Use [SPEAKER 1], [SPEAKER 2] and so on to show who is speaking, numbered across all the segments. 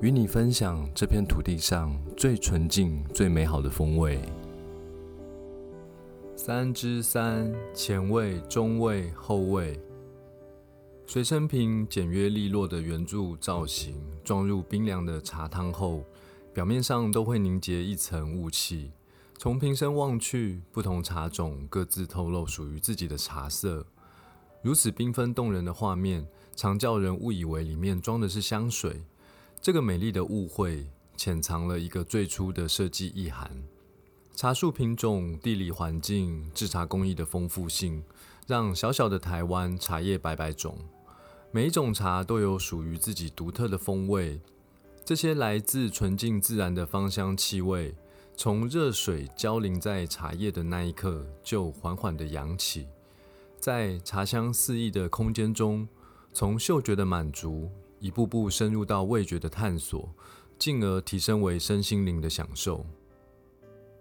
[SPEAKER 1] 与你分享这片土地上最纯净、最美好的风味。三之三：前味、中味、后味。随身瓶简约利落的圆柱造型，装入冰凉的茶汤后，表面上都会凝结一层雾气。从瓶身望去，不同茶种各自透露属于自己的茶色。如此缤纷动人的画面，常叫人误以为里面装的是香水。这个美丽的误会，潜藏了一个最初的设计意涵。茶树品种、地理环境、制茶工艺的丰富性，让小小的台湾茶叶百百种，每一种茶都有属于自己独特的风味。这些来自纯净自然的芳香气味，从热水浇淋在茶叶的那一刻，就缓缓地扬起，在茶香四溢的空间中，从嗅觉的满足。一步步深入到味觉的探索，进而提升为身心灵的享受。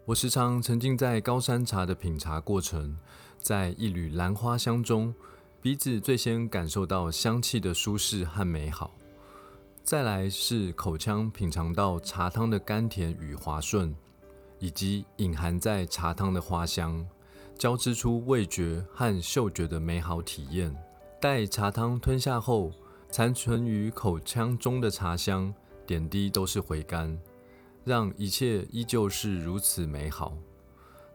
[SPEAKER 1] 我时常沉浸在高山茶的品茶过程，在一缕兰花香中，鼻子最先感受到香气的舒适和美好，再来是口腔品尝到茶汤的甘甜与滑顺，以及隐含在茶汤的花香，交织出味觉和嗅觉的美好体验。待茶汤吞下后。残存于口腔中的茶香点滴都是回甘，让一切依旧是如此美好。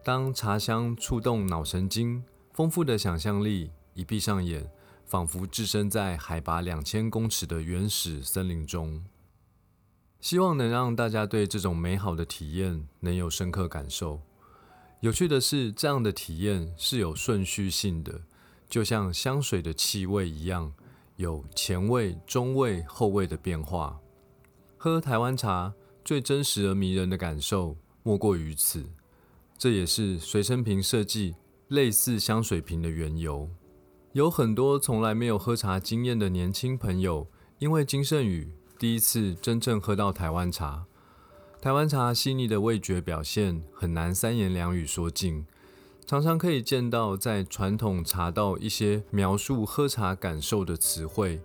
[SPEAKER 1] 当茶香触动脑神经，丰富的想象力，一闭上眼，仿佛置身在海拔两千公尺的原始森林中。希望能让大家对这种美好的体验能有深刻感受。有趣的是，这样的体验是有顺序性的，就像香水的气味一样。有前味、中味、后味的变化。喝台湾茶最真实而迷人的感受，莫过于此。这也是随身瓶设计类似香水瓶的缘由。有很多从来没有喝茶经验的年轻朋友，因为金圣宇第一次真正喝到台湾茶。台湾茶细腻的味觉表现，很难三言两语说尽。常常可以见到，在传统茶道一些描述喝茶感受的词汇，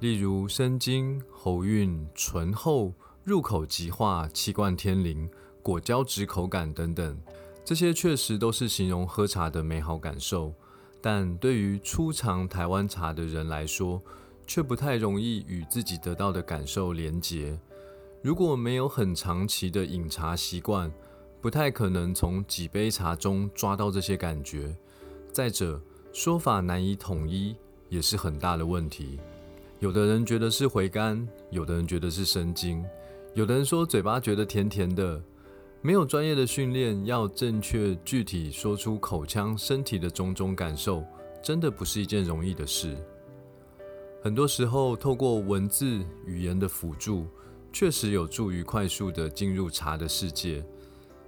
[SPEAKER 1] 例如生津、喉韵、醇厚、入口即化、气贯天灵、果胶质口感等等。这些确实都是形容喝茶的美好感受，但对于初尝台湾茶的人来说，却不太容易与自己得到的感受连结。如果没有很长期的饮茶习惯，不太可能从几杯茶中抓到这些感觉。再者，说法难以统一，也是很大的问题。有的人觉得是回甘，有的人觉得是生津，有的人说嘴巴觉得甜甜的。没有专业的训练，要正确具体说出口腔、身体的种种感受，真的不是一件容易的事。很多时候，透过文字语言的辅助，确实有助于快速的进入茶的世界。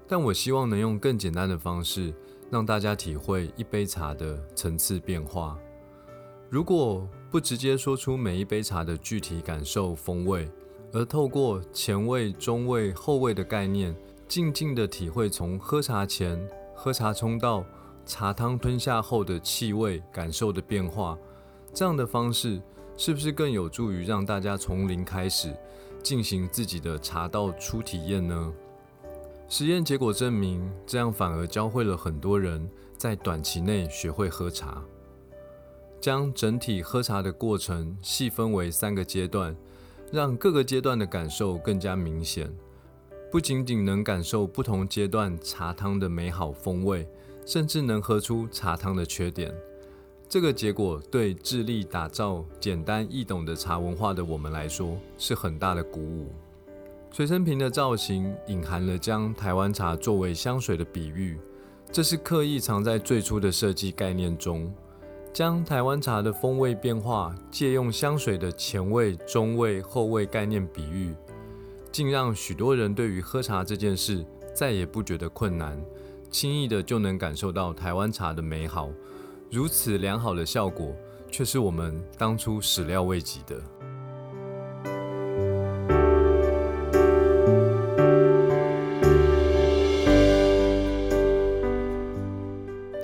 [SPEAKER 1] 但我希望能用更简单的方式，让大家体会一杯茶的层次变化。如果不直接说出每一杯茶的具体感受风味，而透过前味、中味、后味的概念，静静的体会从喝茶前、喝茶冲到茶汤吞下后的气味感受的变化，这样的方式是不是更有助于让大家从零开始进行自己的茶道初体验呢？实验结果证明，这样反而教会了很多人在短期内学会喝茶。将整体喝茶的过程细分为三个阶段，让各个阶段的感受更加明显。不仅仅能感受不同阶段茶汤的美好风味，甚至能喝出茶汤的缺点。这个结果对致力打造简单易懂的茶文化的我们来说，是很大的鼓舞。随身瓶的造型隐含了将台湾茶作为香水的比喻，这是刻意藏在最初的设计概念中，将台湾茶的风味变化借用香水的前味、中味、后味概念比喻，竟让许多人对于喝茶这件事再也不觉得困难，轻易的就能感受到台湾茶的美好。如此良好的效果，却是我们当初始料未及的。